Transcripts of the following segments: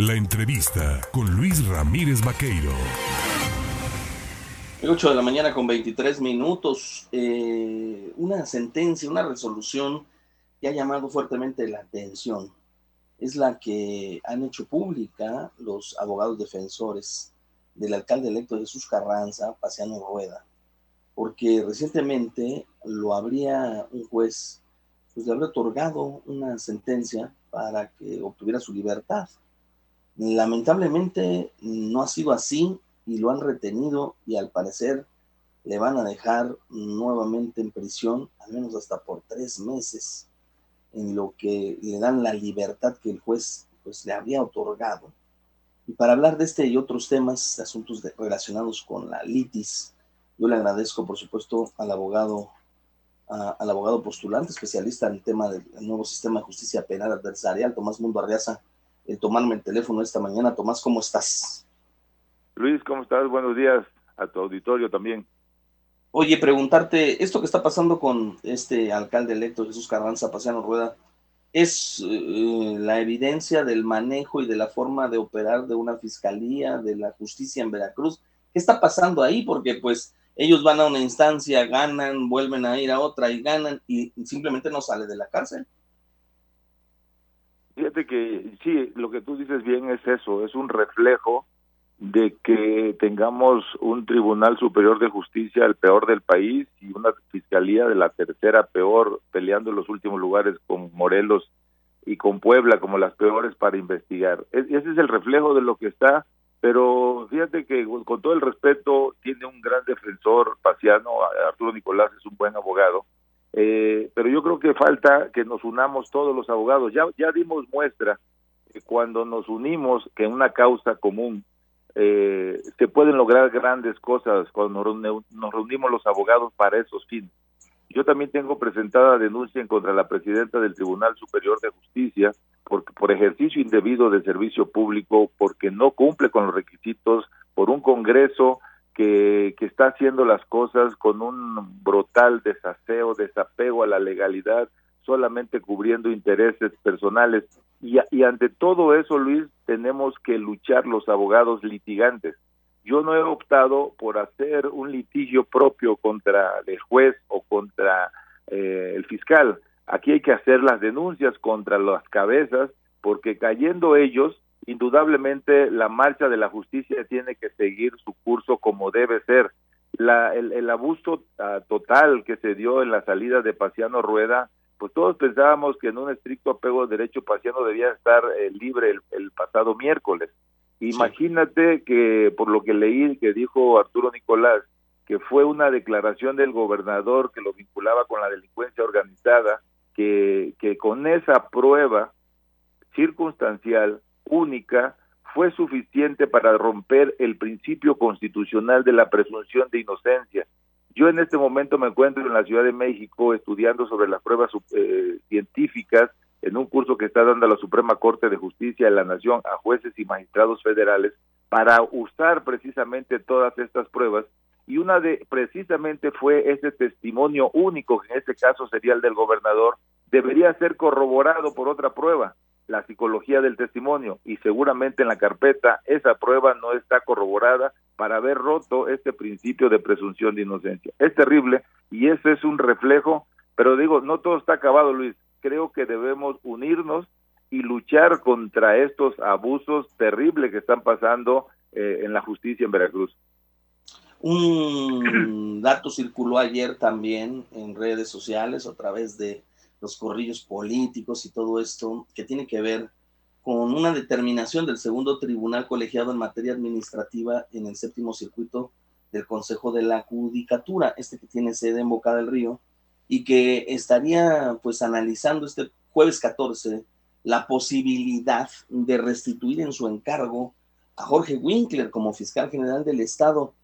La entrevista con Luis Ramírez Vaqueiro. 8 de la mañana con 23 minutos. Eh, una sentencia, una resolución que ha llamado fuertemente la atención es la que han hecho pública los abogados defensores del alcalde electo Jesús Carranza, Paseano Rueda, porque recientemente lo habría un juez, pues le habría otorgado una sentencia para que obtuviera su libertad. Lamentablemente no ha sido así y lo han retenido y al parecer le van a dejar nuevamente en prisión, al menos hasta por tres meses, en lo que le dan la libertad que el juez pues, le había otorgado. Y para hablar de este y otros temas, de asuntos relacionados con la litis, yo le agradezco, por supuesto, al abogado, al abogado postulante, especialista en el tema del nuevo sistema de justicia penal adversarial, Tomás Mundo Arriaza, el tomarme el teléfono esta mañana. Tomás, ¿cómo estás? Luis, ¿cómo estás? Buenos días a tu auditorio también. Oye, preguntarte, esto que está pasando con este alcalde electo Jesús Carranza Paseano Rueda, ¿es eh, la evidencia del manejo y de la forma de operar de una fiscalía, de la justicia en Veracruz? ¿Qué está pasando ahí? Porque pues ellos van a una instancia, ganan, vuelven a ir a otra y ganan y simplemente no sale de la cárcel. Fíjate que sí, lo que tú dices bien es eso, es un reflejo de que tengamos un Tribunal Superior de Justicia el peor del país y una Fiscalía de la tercera peor, peleando en los últimos lugares con Morelos y con Puebla como las peores para investigar. ese es el reflejo de lo que está, pero fíjate que con todo el respeto tiene un gran defensor, Paciano, Arturo Nicolás es un buen abogado, eh, pero yo creo que falta que nos unamos todos los abogados. Ya, ya dimos muestra que cuando nos unimos que en una causa común eh, se pueden lograr grandes cosas cuando nos reunimos los abogados para esos fines. Yo también tengo presentada denuncia en contra la presidenta del Tribunal Superior de Justicia por, por ejercicio indebido de servicio público, porque no cumple con los requisitos, por un Congreso que, que está haciendo las cosas con un brutal desaseo, desapego a la legalidad, solamente cubriendo intereses personales. Y, ante todo eso, Luis, tenemos que luchar los abogados litigantes. Yo no he optado por hacer un litigio propio contra el juez o contra eh, el fiscal. Aquí hay que hacer las denuncias contra las cabezas, porque cayendo ellos, indudablemente la marcha de la justicia tiene que seguir su curso como debe ser. La, el, abuso ah, total que se dio en la salida de Paciano Rueda, pues todos pensábamos que en un estricto apego al derecho Paciano debía estar eh, libre el, pasado miércoles. Imagínate que por lo que leí que dijo Arturo Nicolás, que fue una declaración del gobernador que lo vinculaba con la delincuencia organizada, que, que con esa prueba circunstancial única fue suficiente para romper el principio constitucional de la presunción de inocencia. Yo en este momento me encuentro en la Ciudad de México estudiando sobre las pruebas eh, científicas en un curso que está dando la Suprema Corte de Justicia de la Nación a jueces y magistrados federales para usar precisamente todas estas pruebas y una de precisamente fue ese testimonio único, que en este caso sería el del gobernador, debería ser corroborado por otra prueba la psicología del testimonio y seguramente en la carpeta esa prueba no está corroborada para haber roto este principio de presunción de inocencia. Es terrible y ese es un reflejo, pero digo, no todo está acabado, Luis. Creo que debemos unirnos y luchar contra estos abusos terribles que están pasando eh, en la justicia en Veracruz. Un dato circuló ayer también en redes sociales a través de los corrillos políticos y todo esto, que tiene que ver con una determinación del segundo tribunal colegiado en materia administrativa en el séptimo circuito del Consejo de la Judicatura, este que tiene sede en Boca del Río, y que estaría pues analizando este jueves 14 la posibilidad de restituir en su encargo a Jorge Winkler como fiscal general del Estado.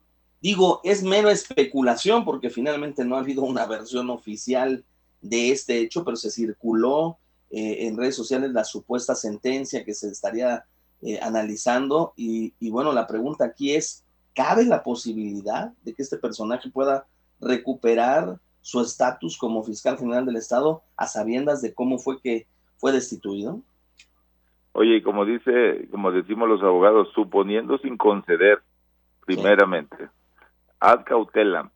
Digo, es mera especulación porque finalmente no ha habido una versión oficial de este hecho, pero se circuló eh, en redes sociales la supuesta sentencia que se estaría eh, analizando y, bueno, la pregunta aquí es, ¿cabe la posibilidad de que este personaje pueda recuperar su estatus como fiscal general del Estado a sabiendas de cómo fue que fue destituido? Oye, y como dice, como decimos los abogados, suponiendo sin conceder, primeramente, ad cautelam,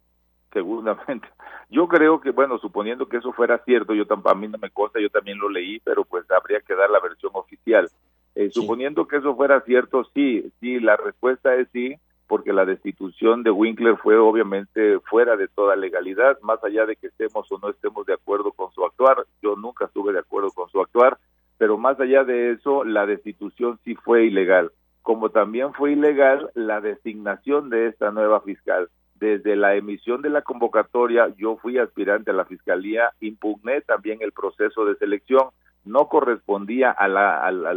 seguramente. Yo creo que, bueno, suponiendo que eso fuera cierto, yo tampoco, a mí no me consta, yo también lo leí, pero pues habría que dar la versión oficial. Eh, suponiendo que eso fuera cierto, sí, sí, la respuesta es sí, porque la destitución de Winkler fue obviamente fuera de toda legalidad, más allá de que estemos o no estemos de acuerdo con su actuar, yo nunca estuve de acuerdo con su actuar, pero más allá de eso, la destitución sí fue ilegal, como también fue ilegal la designación de esta nueva fiscal desde la emisión de la convocatoria yo fui aspirante a la fiscalía, impugné también el proceso de selección, no correspondía a la, a la,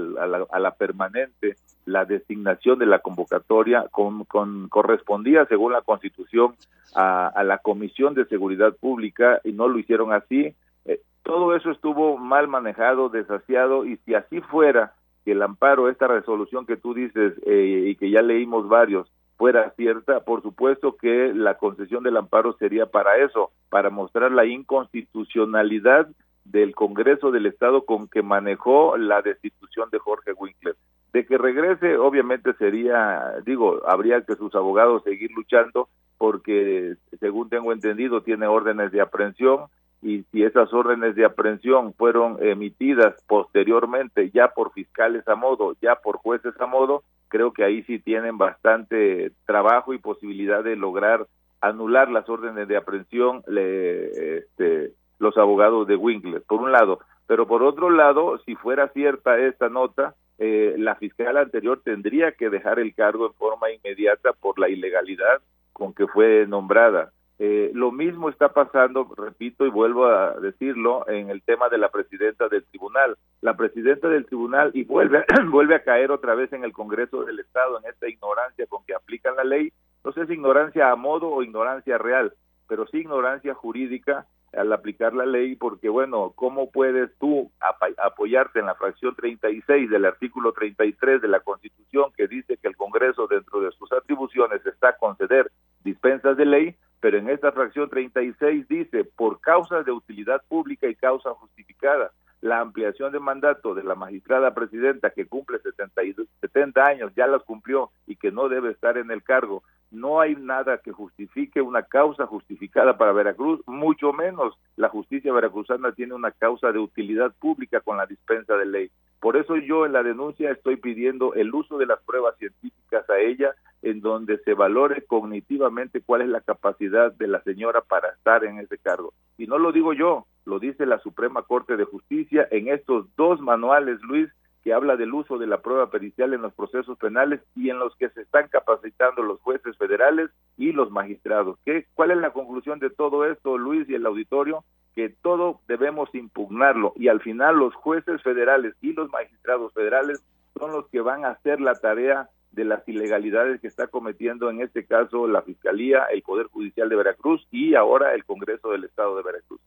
a la, permanente la designación de la convocatoria, con, con, correspondía según la constitución a, a, la Comisión de Seguridad Pública y no lo hicieron así. Eh, todo eso estuvo mal manejado, desasiado y si así fuera que el amparo, esta resolución que tú dices eh, y que ya leímos varios, fuera cierta, por supuesto que la concesión del amparo sería para eso, para mostrar la inconstitucionalidad del Congreso del Estado con que manejó la destitución de Jorge Winkler. De que regrese, obviamente sería, digo, habría que sus abogados seguir luchando porque, según tengo entendido, tiene órdenes de aprehensión y si esas órdenes de aprehensión fueron emitidas posteriormente ya por fiscales a modo, ya por jueces a modo, creo que ahí sí tienen bastante trabajo y posibilidad de lograr anular las órdenes de aprehensión le, este, los abogados de Winkler, por un lado. Pero por otro lado, si fuera cierta esta nota, eh, la fiscal anterior tendría que dejar el cargo en forma inmediata por la ilegalidad con que fue nombrada. Eh, lo mismo está pasando, repito y vuelvo a decirlo, en el tema de la presidenta del tribunal. La presidenta del tribunal, y vuelve, vuelve a caer otra vez en el Congreso del Estado, en esta ignorancia con que aplican la ley, no sé si ignorancia a modo o ignorancia real, pero sí ignorancia jurídica al aplicar la ley, porque bueno, ¿cómo puedes tú apoyarte en la fracción 36 del artículo 33 de la Constitución que dice que el Congreso dentro de sus atribuciones está a conceder dispensas de ley, pero en esta fracción 36 dice, por causas de utilidad pública y causa justificada, la ampliación de mandato de la magistrada presidenta que cumple 70, 70 años, ya las cumplió y que no debe estar en el cargo, no hay nada que justifique una causa justificada para Veracruz, mucho menos la justicia veracruzana tiene una causa de utilidad pública con la dispensa de ley. Por eso yo en la denuncia estoy pidiendo el uso de las pruebas científicas a ella, en donde se valore cognitivamente cuál es la capacidad de la señora para estar en ese cargo. Y no lo digo yo, lo dice la Suprema Corte de Justicia en estos dos manuales, Luis, que habla del uso de la prueba pericial en los procesos penales y en los que se están capacitando los jueces federales y los magistrados. ¿Qué, ¿Cuál es la conclusión de todo esto, Luis y el auditorio? que todo debemos impugnarlo y al final los jueces federales y los magistrados federales son los que van a hacer la tarea de las ilegalidades que está cometiendo en este caso la Fiscalía, el Poder Judicial de Veracruz y ahora el Congreso del Estado de Veracruz.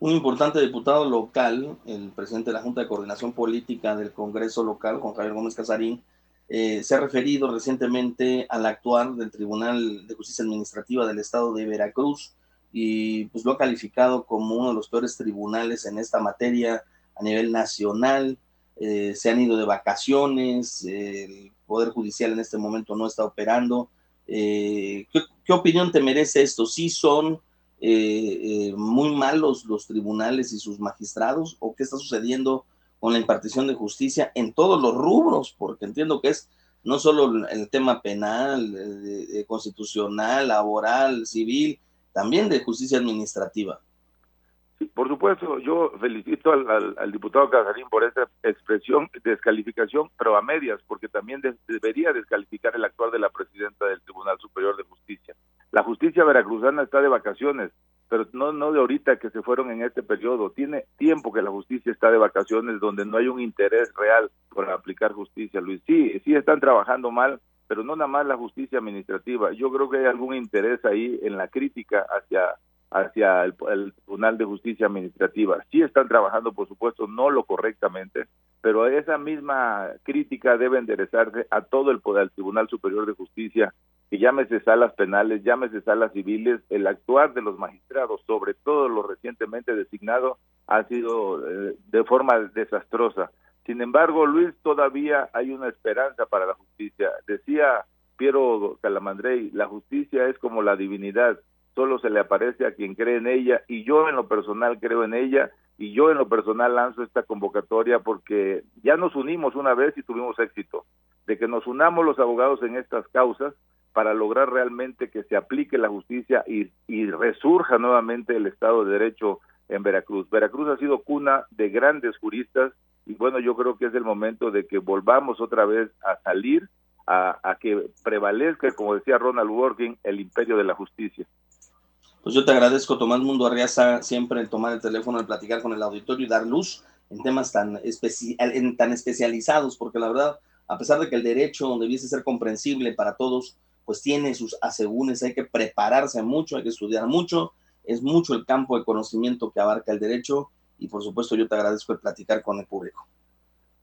Un importante diputado local, el presidente de la Junta de Coordinación Política del Congreso local, Juan Javier Gómez Casarín, eh, se ha referido recientemente al actuar del Tribunal de Justicia Administrativa del Estado de Veracruz, y pues lo ha calificado como uno de los peores tribunales en esta materia a nivel nacional. Eh, se han ido de vacaciones, el Poder Judicial en este momento no está operando. Eh, ¿qué, opinión te merece esto? ¿Sí son eh, muy malos los tribunales y sus magistrados? ¿O qué está sucediendo con la impartición de justicia en todos los rubros? Porque entiendo que es no solo el tema penal, constitucional, laboral, civil, también de justicia administrativa. Por supuesto, yo felicito al, diputado Casarín por esa expresión, descalificación, pero a medias, porque también debería descalificar el actual de la presidenta del Tribunal Superior de Justicia. La justicia veracruzana está de vacaciones, pero no, no de ahorita que se fueron en este periodo. Tiene tiempo que la justicia está de vacaciones donde no hay un interés real por aplicar justicia, Luis. Sí, sí están trabajando mal, pero no nada más la justicia administrativa. Yo creo que hay algún interés ahí en la crítica hacia hacia el, Tribunal de Justicia Administrativa. Sí están trabajando, por supuesto, no lo correctamente, pero esa misma crítica debe enderezarse a todo el poder, al Tribunal Superior de Justicia, que llámese salas penales, llámese salas civiles, el actuar de los magistrados, sobre todo lo recientemente designado, ha sido eh, de forma desastrosa Sin embargo, Luis, todavía hay una esperanza para la justicia. Decía Piero Calamandrei, la justicia es como la divinidad, solo se le aparece a quien cree en ella y yo en lo personal creo en ella y yo en lo personal lanzo esta convocatoria porque ya nos unimos una vez y tuvimos éxito, de que nos unamos los abogados en estas causas para lograr realmente que se aplique la justicia y, y resurja nuevamente el Estado de Derecho en Veracruz. Veracruz ha sido cuna de grandes juristas y bueno, yo creo que es el momento de que volvamos otra vez a salir, a, a que prevalezca, como decía Ronald Working, el imperio de la justicia. Pues yo te agradezco, Tomás Mundo Arriaza, siempre el tomar el teléfono, el platicar con el auditorio y dar luz en temas tan, en, tan especializados, porque la verdad, a pesar de que el derecho debiese ser comprensible para todos, pues tiene sus asegúnes, hay que prepararse mucho, hay que estudiar mucho, es mucho el campo de conocimiento que abarca el derecho y por supuesto yo te agradezco el platicar con el público.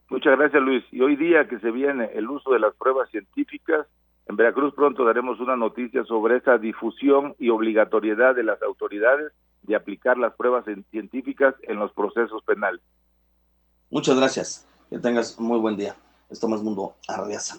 Muchas gracias Luis. Y hoy día que se viene el uso de las pruebas científicas, en Veracruz pronto daremos una noticia sobre esa difusión y obligatoriedad de las autoridades de aplicar las pruebas científicas en los procesos penales. Muchas gracias. Que tengas muy buen día. Esto mundo Arreaza.